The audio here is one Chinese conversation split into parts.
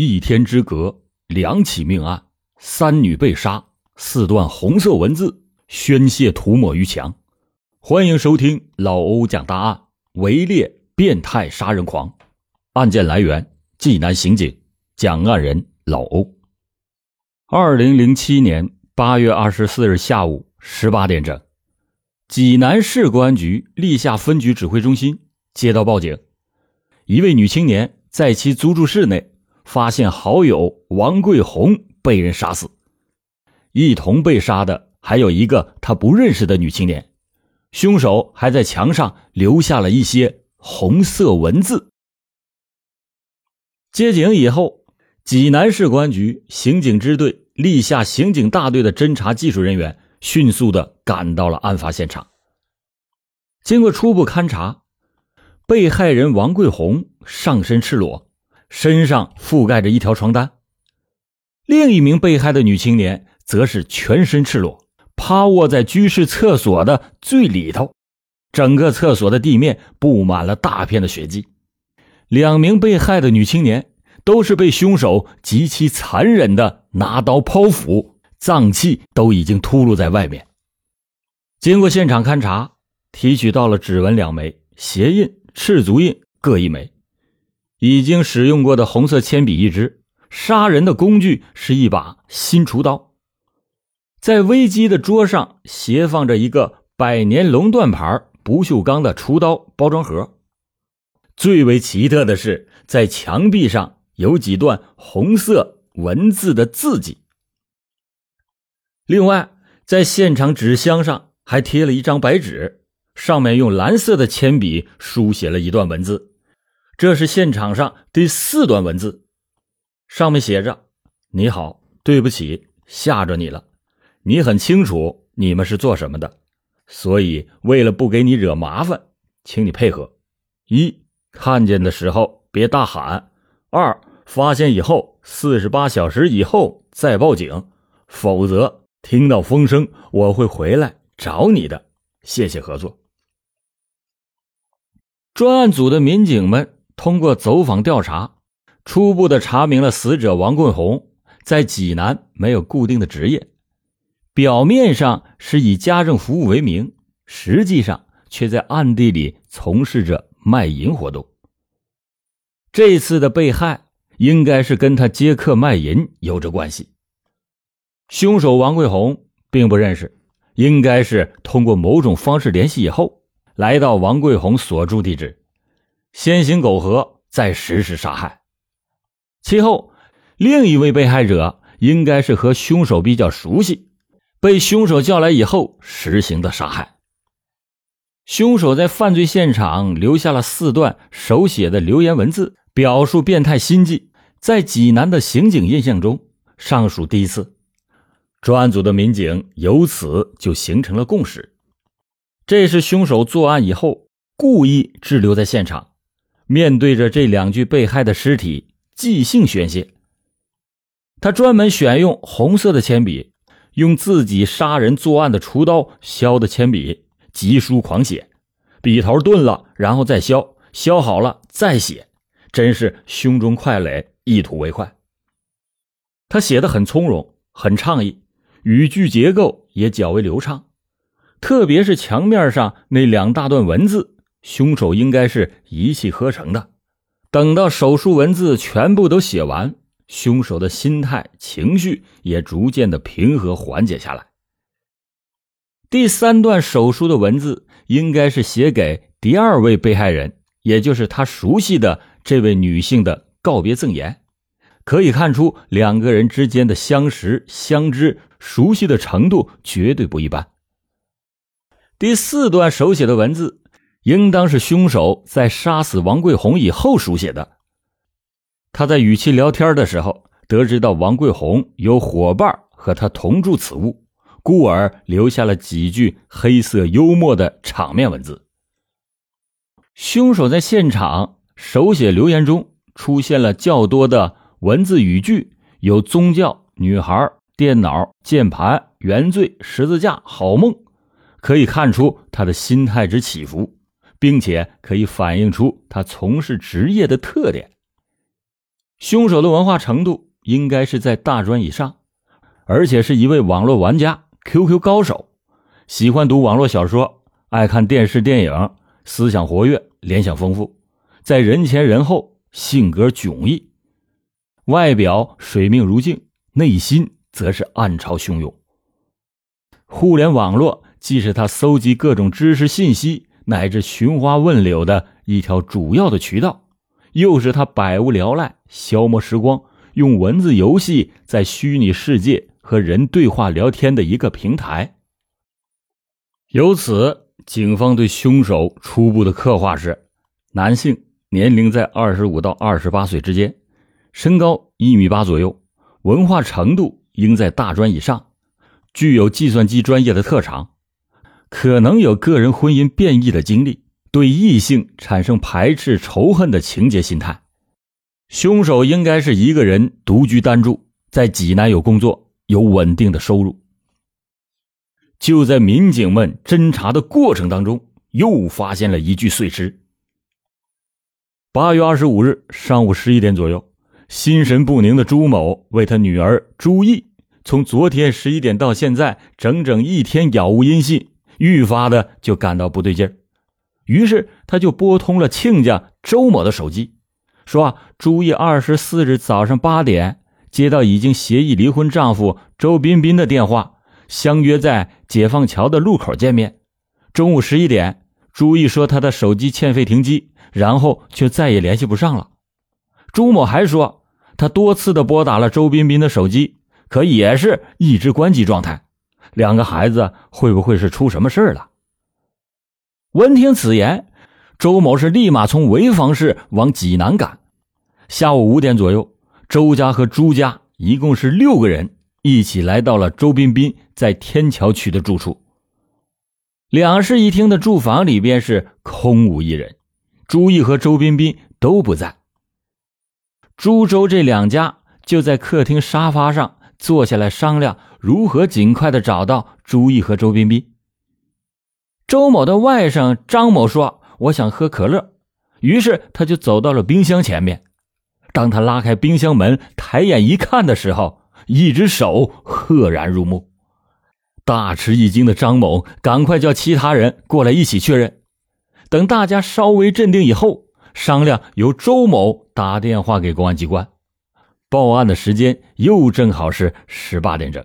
一天之隔，两起命案，三女被杀，四段红色文字宣泄涂抹于墙。欢迎收听老欧讲大案：围猎变态杀人狂。案件来源：济南刑警，讲案人老欧。二零零七年八月二十四日下午十八点整，济南市公安局历下分局指挥中心接到报警，一位女青年在其租住室内。发现好友王桂红被人杀死，一同被杀的还有一个他不认识的女青年，凶手还在墙上留下了一些红色文字。接警以后，济南市公安局刑警支队立下刑警大队的侦查技术人员迅速的赶到了案发现场。经过初步勘查，被害人王桂红上身赤裸。身上覆盖着一条床单，另一名被害的女青年则是全身赤裸，趴卧在居室厕所的最里头，整个厕所的地面布满了大片的血迹。两名被害的女青年都是被凶手极其残忍的拿刀剖腹，脏器都已经秃噜在外面。经过现场勘查，提取到了指纹两枚，鞋印、赤足印各一枚。已经使用过的红色铅笔一支，杀人的工具是一把新厨刀，在危机的桌上斜放着一个百年龙断牌不锈钢的厨刀包装盒。最为奇特的是，在墙壁上有几段红色文字的字迹。另外，在现场纸箱上还贴了一张白纸，上面用蓝色的铅笔书写了一段文字。这是现场上第四段文字，上面写着：“你好，对不起，吓着你了。你很清楚你们是做什么的，所以为了不给你惹麻烦，请你配合。一，看见的时候别大喊；二，发现以后四十八小时以后再报警，否则听到风声我会回来找你的。谢谢合作。”专案组的民警们。通过走访调查，初步的查明了死者王桂红在济南没有固定的职业，表面上是以家政服务为名，实际上却在暗地里从事着卖淫活动。这次的被害应该是跟他接客卖淫有着关系。凶手王桂红并不认识，应该是通过某种方式联系以后，来到王桂红所住地址。先行苟合，再实施杀害。其后，另一位被害者应该是和凶手比较熟悉，被凶手叫来以后实行的杀害。凶手在犯罪现场留下了四段手写的留言文字，表述变态心迹，在济南的刑警印象中尚属第一次。专案组的民警由此就形成了共识：这是凶手作案以后故意滞留在现场。面对着这两具被害的尸体，即兴宣泄。他专门选用红色的铅笔，用自己杀人作案的厨刀削的铅笔，急书狂写，笔头钝了，然后再削，削好了再写，真是胸中快垒，一吐为快。他写的很从容，很畅意，语句结构也较为流畅，特别是墙面上那两大段文字。凶手应该是一气呵成的。等到手术文字全部都写完，凶手的心态、情绪也逐渐的平和缓解下来。第三段手术的文字应该是写给第二位被害人，也就是他熟悉的这位女性的告别赠言。可以看出，两个人之间的相识、相知、熟悉的程度绝对不一般。第四段手写的文字。应当是凶手在杀死王桂红以后书写的。他在与其聊天的时候，得知到王桂红有伙伴和他同住此屋，故而留下了几句黑色幽默的场面文字。凶手在现场手写留言中出现了较多的文字语句，有宗教、女孩、电脑、键盘、原罪、十字架、好梦，可以看出他的心态之起伏。并且可以反映出他从事职业的特点。凶手的文化程度应该是在大专以上，而且是一位网络玩家、QQ 高手，喜欢读网络小说，爱看电视电影，思想活跃，联想丰富，在人前人后性格迥异，外表水命如镜，内心则是暗潮汹涌。互联网络既是他搜集各种知识信息乃至寻花问柳的一条主要的渠道，又是他百无聊赖消磨时光、用文字游戏在虚拟世界和人对话聊天的一个平台。由此，警方对凶手初步的刻画是：男性，年龄在二十五到二十八岁之间，身高一米八左右，文化程度应在大专以上。具有计算机专业的特长，可能有个人婚姻变异的经历，对异性产生排斥、仇恨的情节心态。凶手应该是一个人独居单住，在济南有工作，有稳定的收入。就在民警们侦查的过程当中，又发现了一具碎尸。八月二十五日上午十一点左右，心神不宁的朱某为他女儿朱毅。从昨天十一点到现在，整整一天杳无音信，愈发的就感到不对劲儿。于是他就拨通了亲家周某的手机，说：“啊，朱毅二十四日早上八点接到已经协议离婚丈夫周彬彬的电话，相约在解放桥的路口见面。中午十一点，朱毅说他的手机欠费停机，然后却再也联系不上了。朱某还说，他多次的拨打了周彬彬的手机。”可也是一直关机状态，两个孩子会不会是出什么事了？闻听此言，周某是立马从潍坊市往济南赶。下午五点左右，周家和朱家一共是六个人一起来到了周彬彬在天桥区的住处。两室一厅的住房里边是空无一人，朱毅和周彬彬都不在。朱周这两家就在客厅沙发上。坐下来商量如何尽快的找到朱毅和周彬彬。周某的外甥张某说：“我想喝可乐。”于是他就走到了冰箱前面。当他拉开冰箱门，抬眼一看的时候，一只手赫然入目。大吃一惊的张某赶快叫其他人过来一起确认。等大家稍微镇定以后，商量由周某打电话给公安机关。报案的时间又正好是十八点整。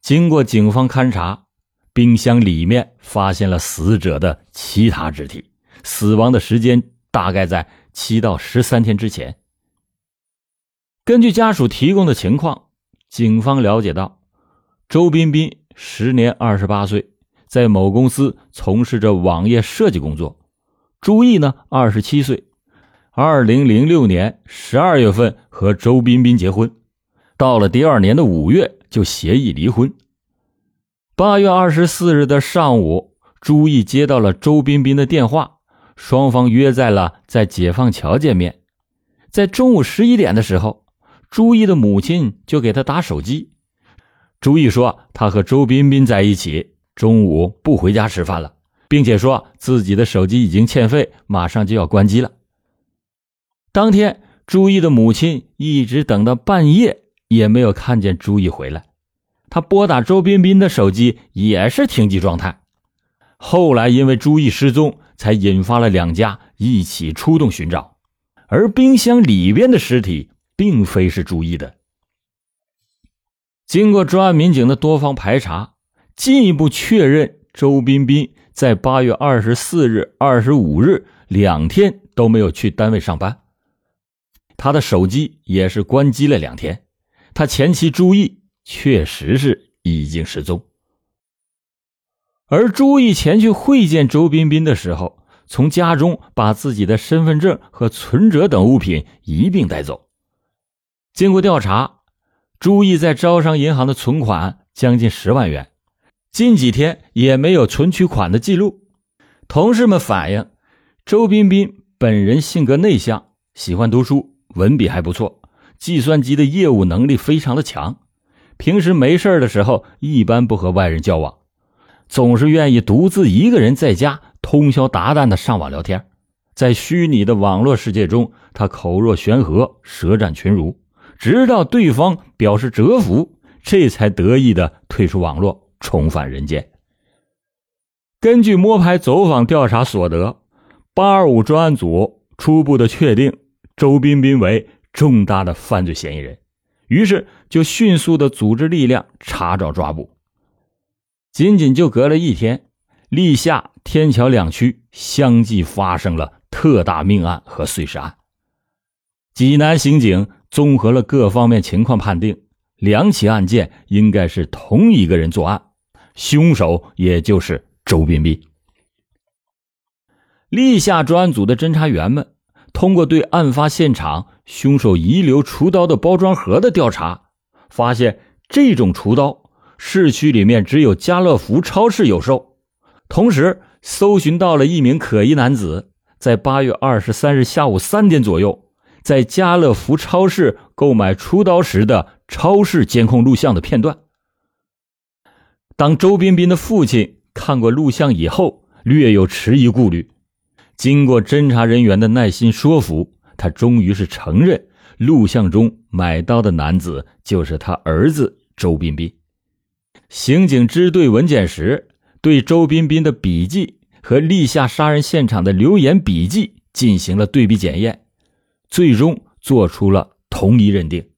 经过警方勘查，冰箱里面发现了死者的其他肢体，死亡的时间大概在七到十三天之前。根据家属提供的情况，警方了解到，周彬彬时年二十八岁，在某公司从事着网页设计工作；朱毅呢，二十七岁。二零零六年十二月份和周彬彬结婚，到了第二年的五月就协议离婚。八月二十四日的上午，朱毅接到了周彬彬的电话，双方约在了在解放桥见面。在中午十一点的时候，朱毅的母亲就给他打手机。朱毅说他和周彬彬在一起，中午不回家吃饭了，并且说自己的手机已经欠费，马上就要关机了。当天，朱毅的母亲一直等到半夜，也没有看见朱毅回来。他拨打周彬彬的手机也是停机状态。后来，因为朱毅失踪，才引发了两家一起出动寻找。而冰箱里边的尸体并非是朱毅的。经过专案民警的多方排查，进一步确认周彬彬在八月二十四日、二十五日两天都没有去单位上班。他的手机也是关机了两天，他前妻朱毅确实是已经失踪。而朱毅前去会见周彬彬的时候，从家中把自己的身份证和存折等物品一并带走。经过调查，朱毅在招商银行的存款将近十万元，近几天也没有存取款的记录。同事们反映，周彬彬本人性格内向，喜欢读书。文笔还不错，计算机的业务能力非常的强。平时没事的时候，一般不和外人交往，总是愿意独自一个人在家通宵达旦的上网聊天。在虚拟的网络世界中，他口若悬河，舌战群儒，直到对方表示折服，这才得意的退出网络，重返人间。根据摸排走访调查所得，八二五专案组初步的确定周彬彬为重大的犯罪嫌疑人，于是就迅速的组织力量查找抓捕。仅仅就隔了一天，历下、天桥两区相继发生了。特大命案和碎尸案，济南刑警综合了各方面情况，判定两起案件应该是同一个人作案，凶手也就是周彬彬。立夏专案组的侦查员们通过对案发现场凶手遗留厨刀的包装盒的调查，发现这种厨刀市区里面只有家乐福超市有售，同时搜寻到了一名可疑男子。在八月二十三日下午三点左右，在家乐福超市购买厨刀时的超市监控录像的片段。当周彬彬的父亲看过录像以后，略有迟疑顾虑。经过侦查人员的耐心说服，他终于是承认录像中买刀的男子就是他儿子周彬彬。刑警支队文检时对周彬彬的笔记。和立下杀人现场的留言笔记进行了对比检验，最终做出了同一认定，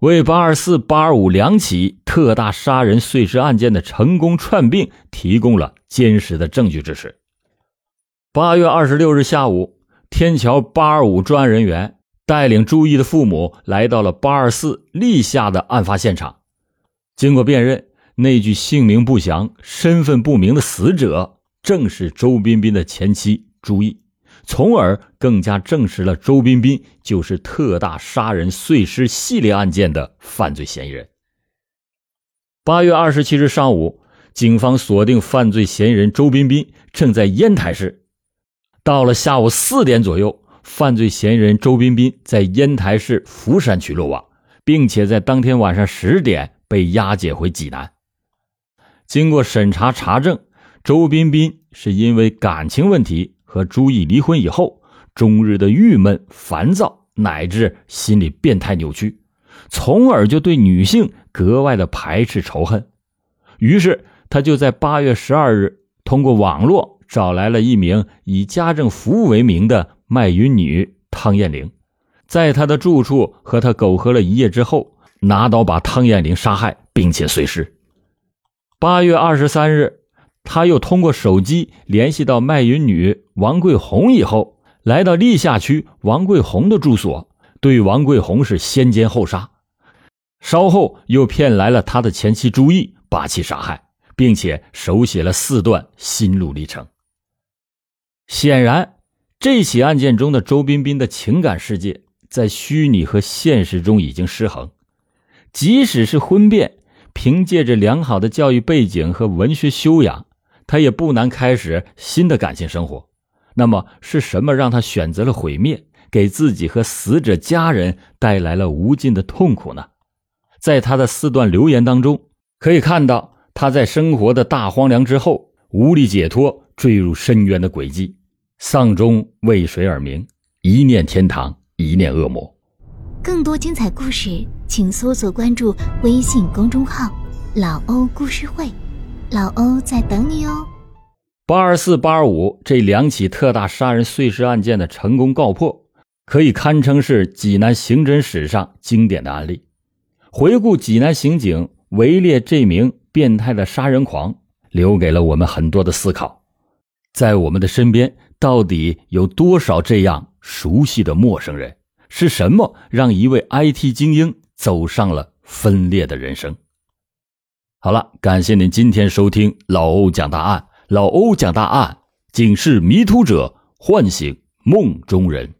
为八二四、八二五两起特大杀人碎尸案件的成功串并提供了坚实的证据支持。八月二十六日下午，天桥八二五专案人员带领朱毅的父母来到了八二四立下的案发现场，经过辨认，那具姓名不详、身份不明的死者。正是周彬彬的前妻朱毅，从而更加证实了周彬彬就是特大杀人碎尸系列案件的犯罪嫌疑人。八月二十七日上午，警方锁定犯罪嫌疑人周彬彬正在烟台市。到了下午四点左右，犯罪嫌疑人周彬彬在烟台市福山区落网，并且在当天晚上十点被押解回济南。经过审查查证。周彬彬是因为感情问题和朱毅离婚以后，终日的郁闷、烦躁，乃至心理变态扭曲，从而就对女性格外的排斥仇恨。于是，他就在八月十二日通过网络找来了一名以家政服务为名的卖淫女汤艳玲，在她的住处和她苟合了一夜之后，拿刀把汤艳玲杀害，并且碎尸。八月二十三日。他又通过手机联系到卖淫女王桂红，以后来到历下区王桂红的住所，对王桂红是先奸后杀。稍后又骗来了他的前妻朱毅，把其杀害，并且手写了四段心路历程。显然，这起案件中的周彬彬的情感世界在虚拟和现实中已经失衡，即使是婚变，凭借着良好的教育背景和文学修养。他也不难开始新的感情生活，那么是什么让他选择了毁灭，给自己和死者家人带来了无尽的痛苦呢？在他的四段留言当中，可以看到他在生活的大荒凉之后无力解脱，坠入深渊的轨迹，丧钟为谁而鸣？一念天堂，一念恶魔。更多精彩故事，请搜索关注微信公众号“老欧故事会”。老欧在等你哦。八二四、八二五这两起特大杀人碎尸案件的成功告破，可以堪称是济南刑侦史上经典的案例。回顾济南刑警围猎这名变态的杀人狂，留给了我们很多的思考。在我们的身边，到底有多少这样熟悉的陌生人？是什么让一位 IT 精英走上了分裂的人生？好了，感谢您今天收听老欧讲大案。老欧讲大案，警示迷途者，唤醒梦中人。